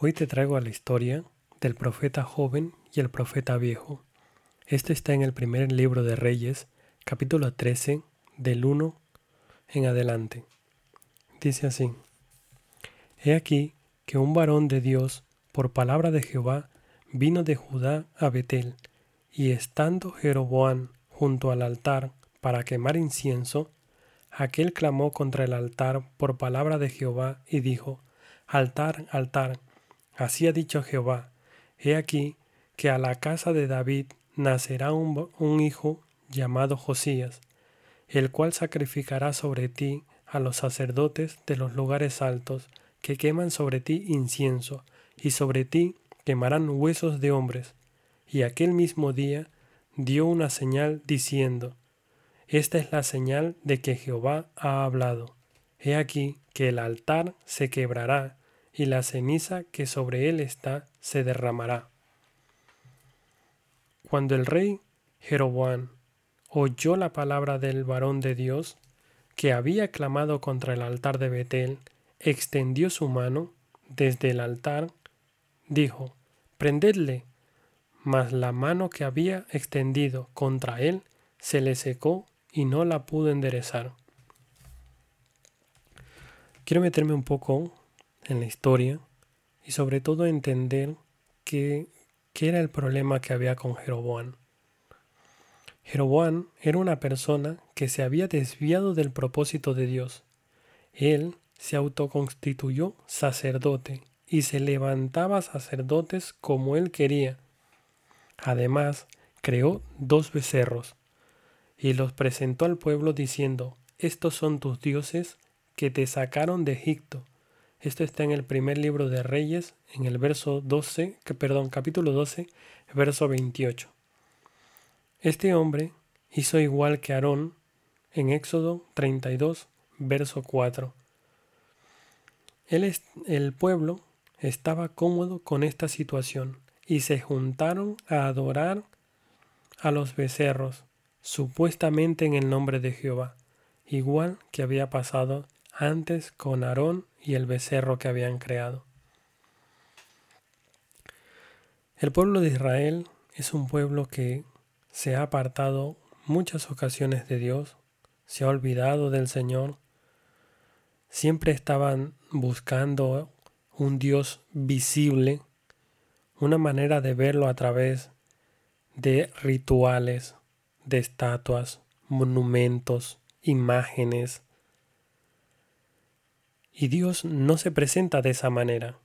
Hoy te traigo a la historia del profeta joven y el profeta viejo. Este está en el primer libro de Reyes, capítulo 13, del 1 en adelante. Dice así, He aquí que un varón de Dios, por palabra de Jehová, vino de Judá a Betel, y estando Jeroboam junto al altar para quemar incienso, aquel clamó contra el altar por palabra de Jehová y dijo, Altar, altar, Así ha dicho Jehová, he aquí que a la casa de David nacerá un, hijo llamado Josías, el cual sacrificará sobre ti a los sacerdotes de los lugares altos, que queman sobre ti incienso, y sobre ti quemarán huesos de hombres. Y aquel mismo día dio una señal diciendo, Esta es la señal de que Jehová ha hablado. He aquí que el altar se quebrará y la ceniza que sobre él está se derramará. Cuando el rey Jeroboam oyó la palabra del varón de Dios, que había clamado contra el altar de Betel, extendió su mano desde el altar, dijo, Prendedle. Mas la mano que había extendido contra él se le secó y no la pudo enderezar. Quiero meterme un poco en la historia y sobre todo entender qué, qué era el problema que había con Jeroboam. Jeroboam era una persona que se había desviado del propósito de Dios. Él se autoconstituyó sacerdote y se levantaba sacerdotes como él quería. Además, creó dos becerros y los presentó al pueblo diciendo, Estos son tus dioses que te sacaron de Egipto. Esto está en el primer libro de Reyes, en el verso 12, que, perdón, capítulo 12, verso 28. Este hombre hizo igual que Aarón en Éxodo 32, verso 4. el pueblo estaba cómodo con esta situación y se juntaron a adorar a los becerros, supuestamente en el nombre de Jehová, igual que había pasado antes con Aarón y el becerro que habían creado. El pueblo de Israel es un pueblo que se ha apartado muchas ocasiones de Dios, se ha olvidado del Señor, siempre estaban buscando un Dios visible, una manera de verlo a través de rituales, de estatuas, monumentos, imágenes, y Dios no se presenta de esa manera.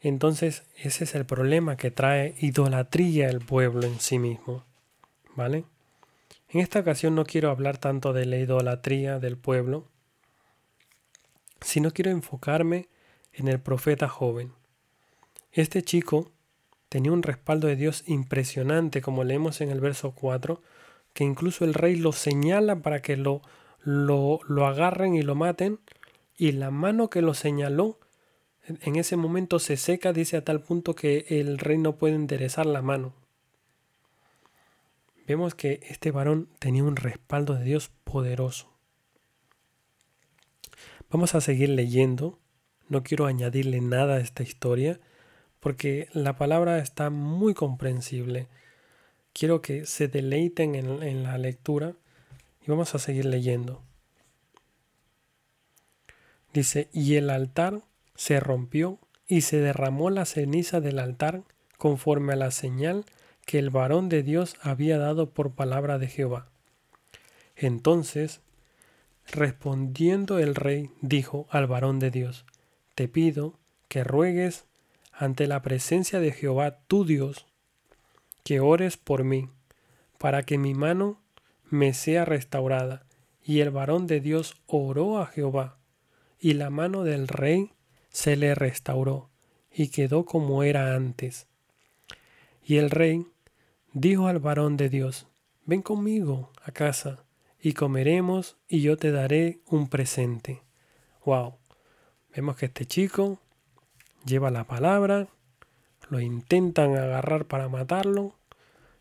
Entonces ese es el problema que trae idolatría el pueblo en sí mismo. ¿Vale? En esta ocasión no quiero hablar tanto de la idolatría del pueblo, sino quiero enfocarme en el profeta joven. Este chico tenía un respaldo de Dios impresionante, como leemos en el verso 4, que incluso el rey lo señala para que lo lo, lo agarren y lo maten, y la mano que lo señaló en ese momento se seca, dice a tal punto que el rey no puede enderezar la mano. Vemos que este varón tenía un respaldo de Dios poderoso. Vamos a seguir leyendo. No quiero añadirle nada a esta historia porque la palabra está muy comprensible. Quiero que se deleiten en, en la lectura y vamos a seguir leyendo. Dice, y el altar se rompió y se derramó la ceniza del altar conforme a la señal que el varón de Dios había dado por palabra de Jehová. Entonces, respondiendo el rey, dijo al varón de Dios, Te pido que ruegues ante la presencia de Jehová tu Dios, que ores por mí, para que mi mano me sea restaurada. Y el varón de Dios oró a Jehová, y la mano del rey se le restauró, y quedó como era antes. Y el rey dijo al varón de Dios, ven conmigo a casa, y comeremos, y yo te daré un presente. Wow. Vemos que este chico lleva la palabra, lo intentan agarrar para matarlo,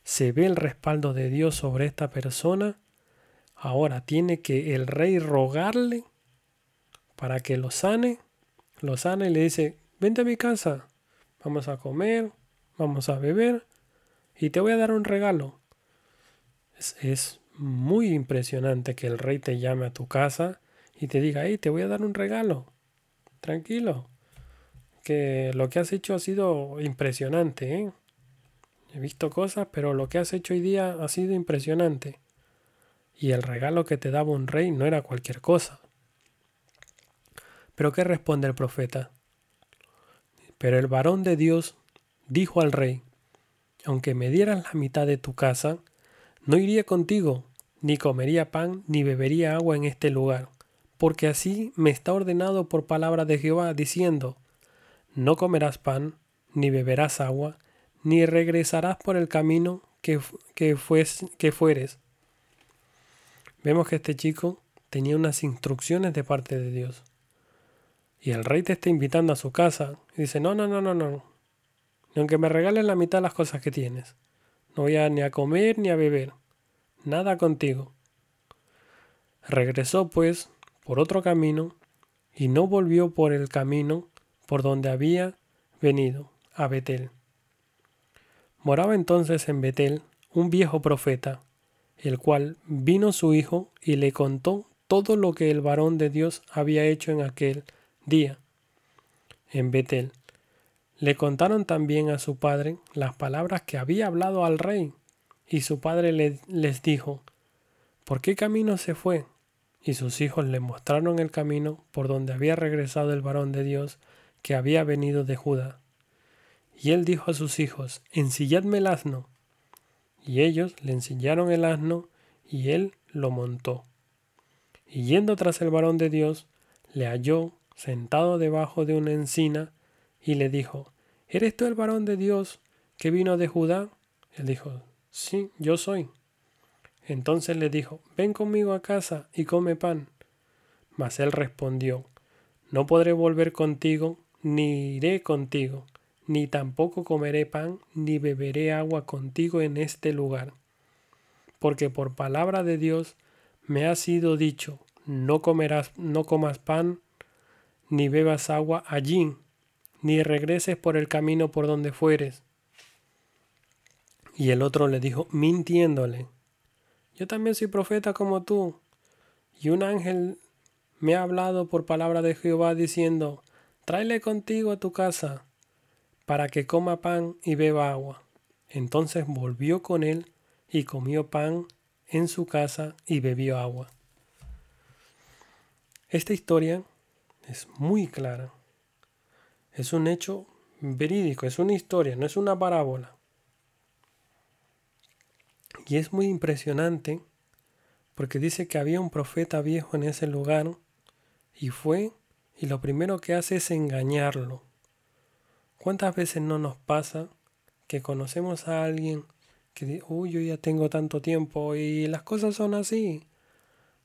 se ve el respaldo de Dios sobre esta persona, ahora tiene que el rey rogarle para que lo sane, lo sana y le dice, vente a mi casa, vamos a comer, vamos a beber y te voy a dar un regalo. Es, muy impresionante que el rey te llame a tu casa y te diga, hey, te voy a dar un regalo. Tranquilo. Que lo que has hecho ha sido impresionante. ¿eh? He visto cosas, pero lo que has hecho hoy día ha sido impresionante. Y el regalo que te daba un rey no era cualquier cosa. Pero ¿qué responde el profeta? Pero el varón de Dios dijo al rey, aunque me dieras la mitad de tu casa, no iría contigo, ni comería pan, ni bebería agua en este lugar, porque así me está ordenado por palabra de Jehová, diciendo, no comerás pan, ni beberás agua, ni regresarás por el camino que, que, que fueres. Vemos que este chico tenía unas instrucciones de parte de Dios. Y el rey te está invitando a su casa y dice, no, no, no, no, no. Ni aunque me regales la mitad de las cosas que tienes. No voy a ni a comer ni a beber. Nada contigo. Regresó pues por otro camino y no volvió por el camino por donde había venido, a Betel. Moraba entonces en Betel un viejo profeta, el cual vino su hijo y le contó todo lo que el varón de Dios había hecho en aquel día en Betel. Le contaron también a su padre las palabras que había hablado al rey, y su padre le, les dijo, ¿por qué camino se fue? Y sus hijos le mostraron el camino por donde había regresado el varón de Dios que había venido de Judá. Y él dijo a sus hijos, ensilladme el asno. Y ellos le ensillaron el asno, y él lo montó. Y yendo tras el varón de Dios, le halló sentado debajo de una encina, y le dijo, ¿Eres tú el varón de Dios que vino de Judá? Él dijo, Sí, yo soy. Entonces le dijo, Ven conmigo a casa y come pan. Mas él respondió, No podré volver contigo, ni iré contigo, ni tampoco comeré pan, ni beberé agua contigo en este lugar. Porque por palabra de Dios me ha sido dicho, no comerás, no comas pan, ni bebas agua allí, ni regreses por el camino por donde fueres. Y el otro le dijo, mintiéndole, yo también soy profeta como tú. Y un ángel me ha hablado por palabra de Jehová diciendo, tráele contigo a tu casa, para que coma pan y beba agua. Entonces volvió con él y comió pan en su casa y bebió agua. Esta historia es muy clara. Es un hecho verídico, es una historia, no es una parábola. Y es muy impresionante porque dice que había un profeta viejo en ese lugar y fue y lo primero que hace es engañarlo. ¿Cuántas veces no nos pasa que conocemos a alguien que dice, uy, yo ya tengo tanto tiempo y las cosas son así?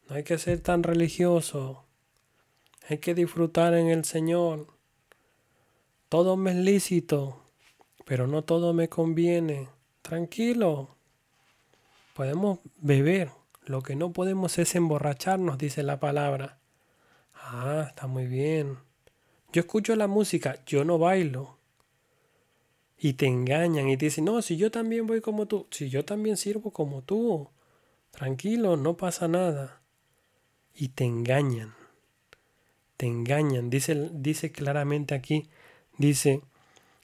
No hay que ser tan religioso. Hay que disfrutar en el Señor. Todo me es lícito, pero no todo me conviene. Tranquilo. Podemos beber. Lo que no podemos es emborracharnos, dice la palabra. Ah, está muy bien. Yo escucho la música, yo no bailo. Y te engañan y te dicen, no, si yo también voy como tú, si yo también sirvo como tú. Tranquilo, no pasa nada. Y te engañan te engañan. Dice, dice claramente aquí, dice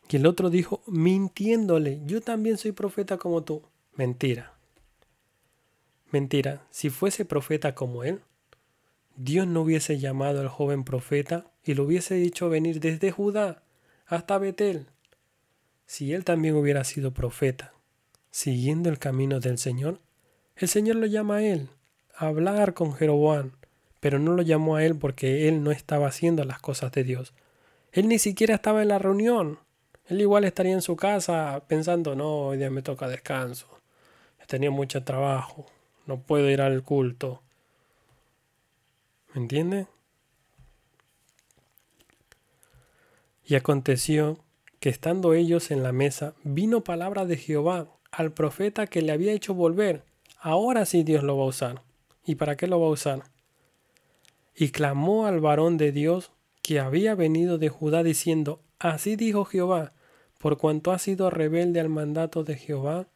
que el otro dijo, mintiéndole, yo también soy profeta como tú. Mentira. Mentira. Si fuese profeta como él, Dios no hubiese llamado al joven profeta y lo hubiese dicho venir desde Judá hasta Betel. Si él también hubiera sido profeta, siguiendo el camino del Señor, el Señor lo llama a él, a hablar con Jeroboam, pero no lo llamó a él porque él no estaba haciendo las cosas de Dios. Él ni siquiera estaba en la reunión. Él igual estaría en su casa pensando, no, hoy día me toca descanso. Tenía mucho trabajo. No puedo ir al culto. ¿Me entiende? Y aconteció que estando ellos en la mesa, vino palabra de Jehová al profeta que le había hecho volver. Ahora sí Dios lo va a usar. ¿Y para qué lo va a usar? y clamó al varón de Dios que había venido de Judá diciendo, Así dijo Jehová, por cuanto has sido rebelde al mandato de Jehová,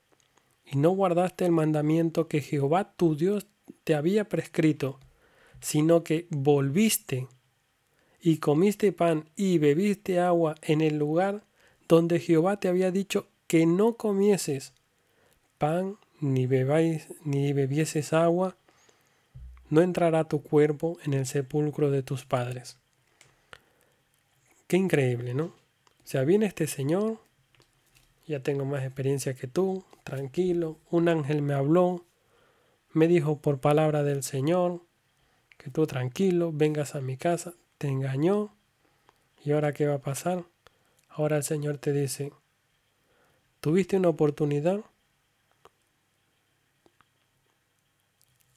y no guardaste el mandamiento que Jehová tu Dios te había prescrito, sino que volviste y comiste pan y bebiste agua en el lugar donde Jehová te había dicho que no comieses pan ni bebáis ni bebieses agua, no entrará tu cuerpo en el sepulcro de tus padres. Qué increíble, ¿no? O sea, viene este señor, ya tengo más experiencia que tú, tranquilo, un ángel me habló, me dijo por palabra del Señor, que tú tranquilo, vengas a mi casa, te engañó, y ahora qué va a pasar? Ahora el Señor te dice, tuviste una oportunidad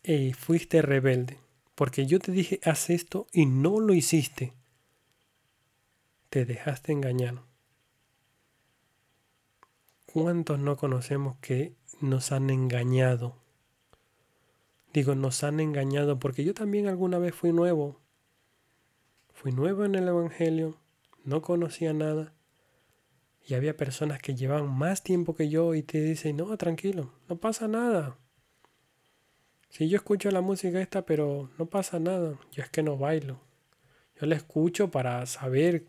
y fuiste rebelde, porque yo te dije, haz esto y no lo hiciste. Te dejaste engañar. ¿Cuántos no conocemos que nos han engañado? Digo, nos han engañado porque yo también alguna vez fui nuevo. Fui nuevo en el Evangelio, no conocía nada. Y había personas que llevaban más tiempo que yo y te dicen, no, tranquilo, no pasa nada. Si yo escucho la música esta, pero no pasa nada, yo es que no bailo. Yo la escucho para saber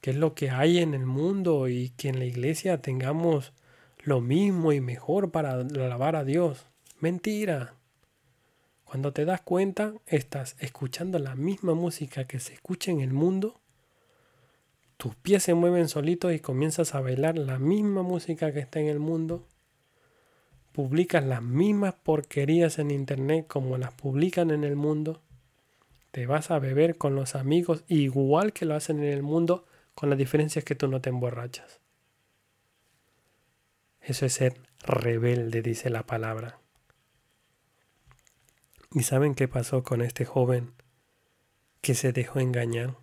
qué es lo que hay en el mundo y que en la iglesia tengamos lo mismo y mejor para alabar a Dios. Mentira. Cuando te das cuenta, estás escuchando la misma música que se escucha en el mundo. Tus pies se mueven solitos y comienzas a bailar la misma música que está en el mundo publicas las mismas porquerías en internet como las publican en el mundo, te vas a beber con los amigos igual que lo hacen en el mundo, con la diferencia es que tú no te emborrachas. Eso es ser rebelde, dice la palabra. ¿Y saben qué pasó con este joven que se dejó engañar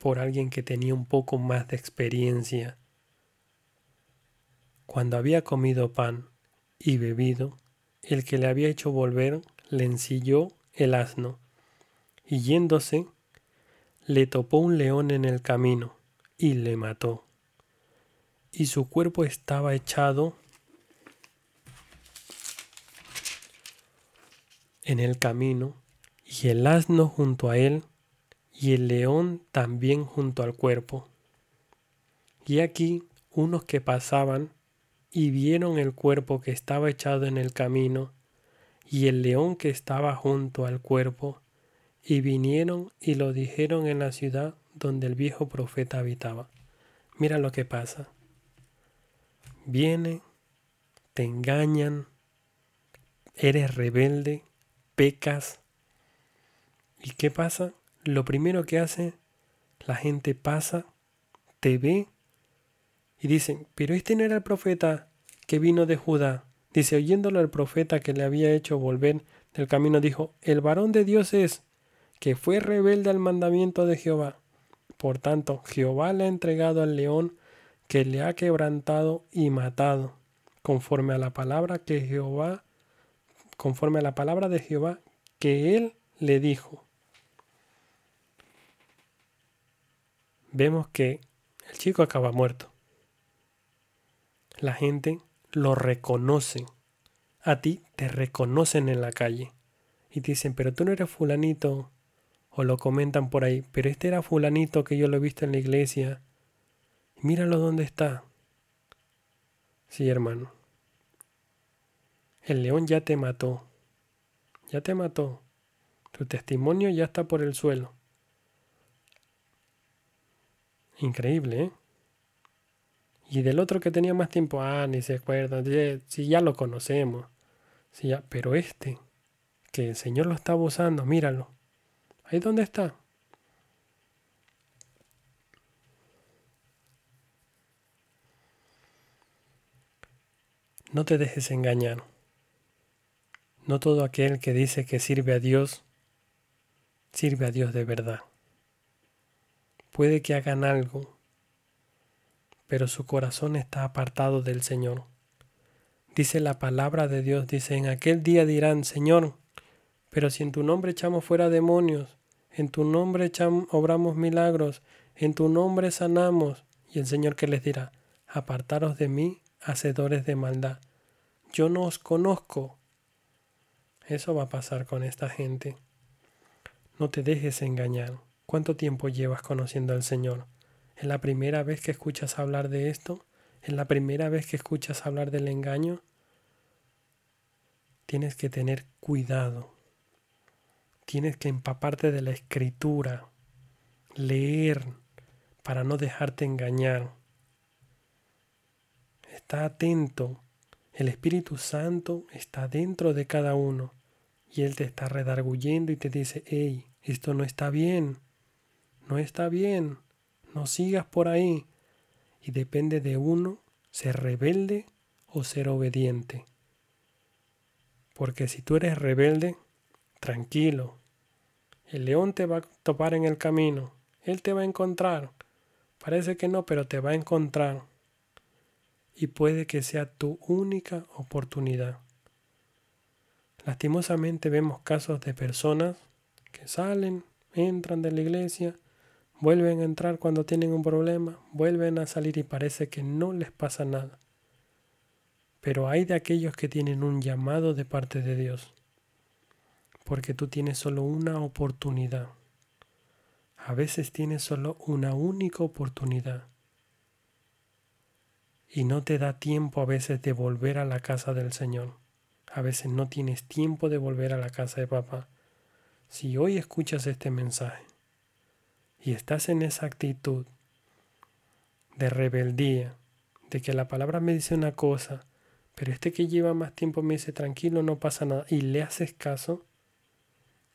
por alguien que tenía un poco más de experiencia? Cuando había comido pan, y bebido, el que le había hecho volver le ensilló el asno, y yéndose, le topó un león en el camino, y le mató. Y su cuerpo estaba echado en el camino, y el asno junto a él, y el león también junto al cuerpo. Y aquí unos que pasaban y vieron el cuerpo que estaba echado en el camino, y el león que estaba junto al cuerpo, y vinieron y lo dijeron en la ciudad donde el viejo profeta habitaba. Mira lo que pasa. Vienen, te engañan, eres rebelde, pecas. ¿Y qué pasa? Lo primero que hace, la gente pasa, te ve y dicen, pero este no era el profeta que vino de Judá. Dice, oyéndolo el profeta que le había hecho volver del camino, dijo, el varón de Dios es, que fue rebelde al mandamiento de Jehová. Por tanto, Jehová le ha entregado al león que le ha quebrantado y matado, conforme a la palabra que Jehová, conforme a la palabra de Jehová que él le dijo. Vemos que el chico acaba muerto la gente lo reconoce. A ti te reconocen en la calle. Y te dicen, pero tú no eres fulanito. O lo comentan por ahí, pero este era fulanito que yo lo he visto en la iglesia. Míralo dónde está. Sí, hermano. El león ya te mató. Ya te mató. Tu testimonio ya está por el suelo. Increíble, ¿eh? Y del otro que tenía más tiempo, ah, ni se acuerda, si ya lo conocemos. Si ya, pero este, que el Señor lo está usando, míralo. Ahí donde está. No te dejes engañar. No todo aquel que dice que sirve a Dios, sirve a Dios de verdad. Puede que hagan algo pero su corazón está apartado del Señor. Dice la palabra de Dios, dice, en aquel día dirán, Señor, pero si en tu nombre echamos fuera demonios, en tu nombre obramos milagros, en tu nombre sanamos. Y el Señor que les dirá, apartaros de mí, hacedores de maldad. Yo no os conozco. Eso va a pasar con esta gente. No te dejes engañar. ¿Cuánto tiempo llevas conociendo al Señor? ¿Es la primera vez que escuchas hablar de esto? ¿Es la primera vez que escuchas hablar del engaño? Tienes que tener cuidado. Tienes que empaparte de la escritura, leer para no dejarte engañar. Está atento. El Espíritu Santo está dentro de cada uno y Él te está redarguyendo y te dice, hey, esto no está bien, no está bien, no sigas por ahí. Y depende de uno ser rebelde o ser obediente. Porque si tú eres rebelde, tranquilo. El león te va a topar en el camino. Él te va a encontrar. Parece que no, pero te va a encontrar. Y puede que sea tu única oportunidad. Lastimosamente vemos casos de personas que salen, entran de la iglesia, vuelven a entrar cuando tienen un problema, vuelven a salir y parece que no les pasa nada. Pero hay de aquellos que tienen un llamado de parte de Dios, porque tú tienes solo una oportunidad. A veces tienes solo una única oportunidad. Y no te da tiempo a veces de volver a la casa del Señor. A veces no tienes tiempo de volver a la casa de papá. Si hoy escuchas este mensaje y estás en esa actitud de rebeldía, de que la palabra me dice una cosa pero este que lleva más tiempo me dice, tranquilo, no pasa nada, y le haces caso,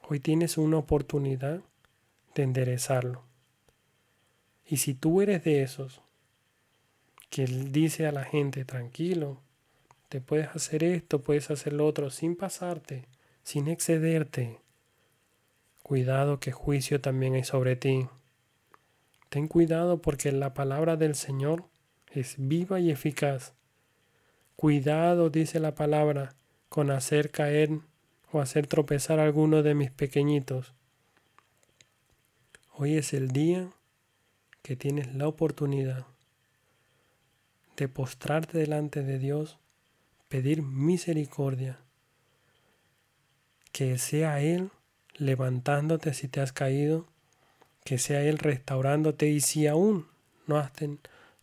hoy tienes una oportunidad de enderezarlo. Y si tú eres de esos que dice a la gente, tranquilo, te puedes hacer esto, puedes hacer lo otro, sin pasarte, sin excederte, cuidado que juicio también hay sobre ti. Ten cuidado porque la palabra del Señor es viva y eficaz Cuidado, dice la palabra, con hacer caer o hacer tropezar a alguno de mis pequeñitos. Hoy es el día que tienes la oportunidad de postrarte delante de Dios, pedir misericordia, que sea Él levantándote si te has caído, que sea Él restaurándote y si aún no has,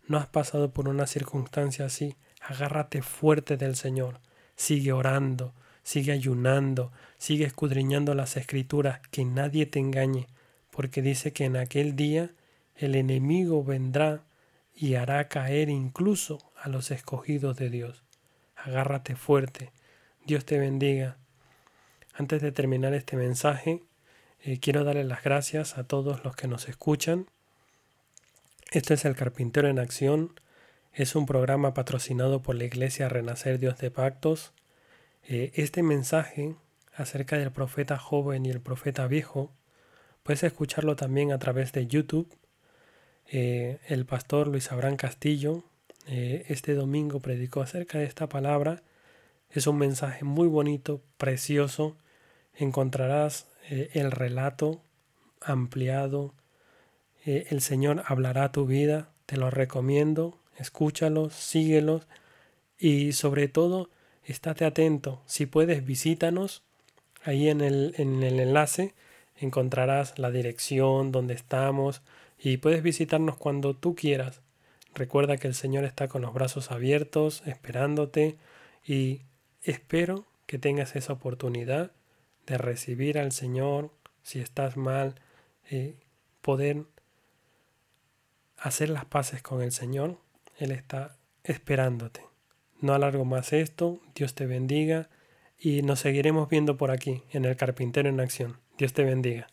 no has pasado por una circunstancia así, agárrate fuerte del Señor, sigue orando, sigue ayunando, sigue escudriñando las escrituras, que nadie te engañe, porque dice que en aquel día el enemigo vendrá y hará caer incluso a los escogidos de Dios. Agárrate fuerte. Dios te bendiga. Antes de terminar este mensaje, eh, quiero darle las gracias a todos los que nos escuchan. Este es el Carpintero en Acción es un programa patrocinado por la Iglesia Renacer Dios de Pactos. Eh, este mensaje acerca del profeta joven y el profeta viejo, puedes escucharlo también a través de YouTube. Eh, el pastor Luis Abraham Castillo este domingo predicó acerca de esta palabra. Es un mensaje muy bonito, precioso. Encontrarás el relato ampliado. el Señor hablará tu vida. Te lo recomiendo escúchalos, síguelos y sobre todo estate atento. Si puedes, visítanos. Ahí en el, en el enlace encontrarás la dirección, donde estamos y puedes visitarnos cuando tú quieras. Recuerda que el Señor está con los brazos abiertos, esperándote y espero que tengas esa oportunidad de recibir al Señor si estás mal, eh, poder hacer las paces con el Señor él está esperándote. No alargo más esto, Dios te bendiga y nos seguiremos viendo por aquí en el Carpintero en Acción. Dios te bendiga.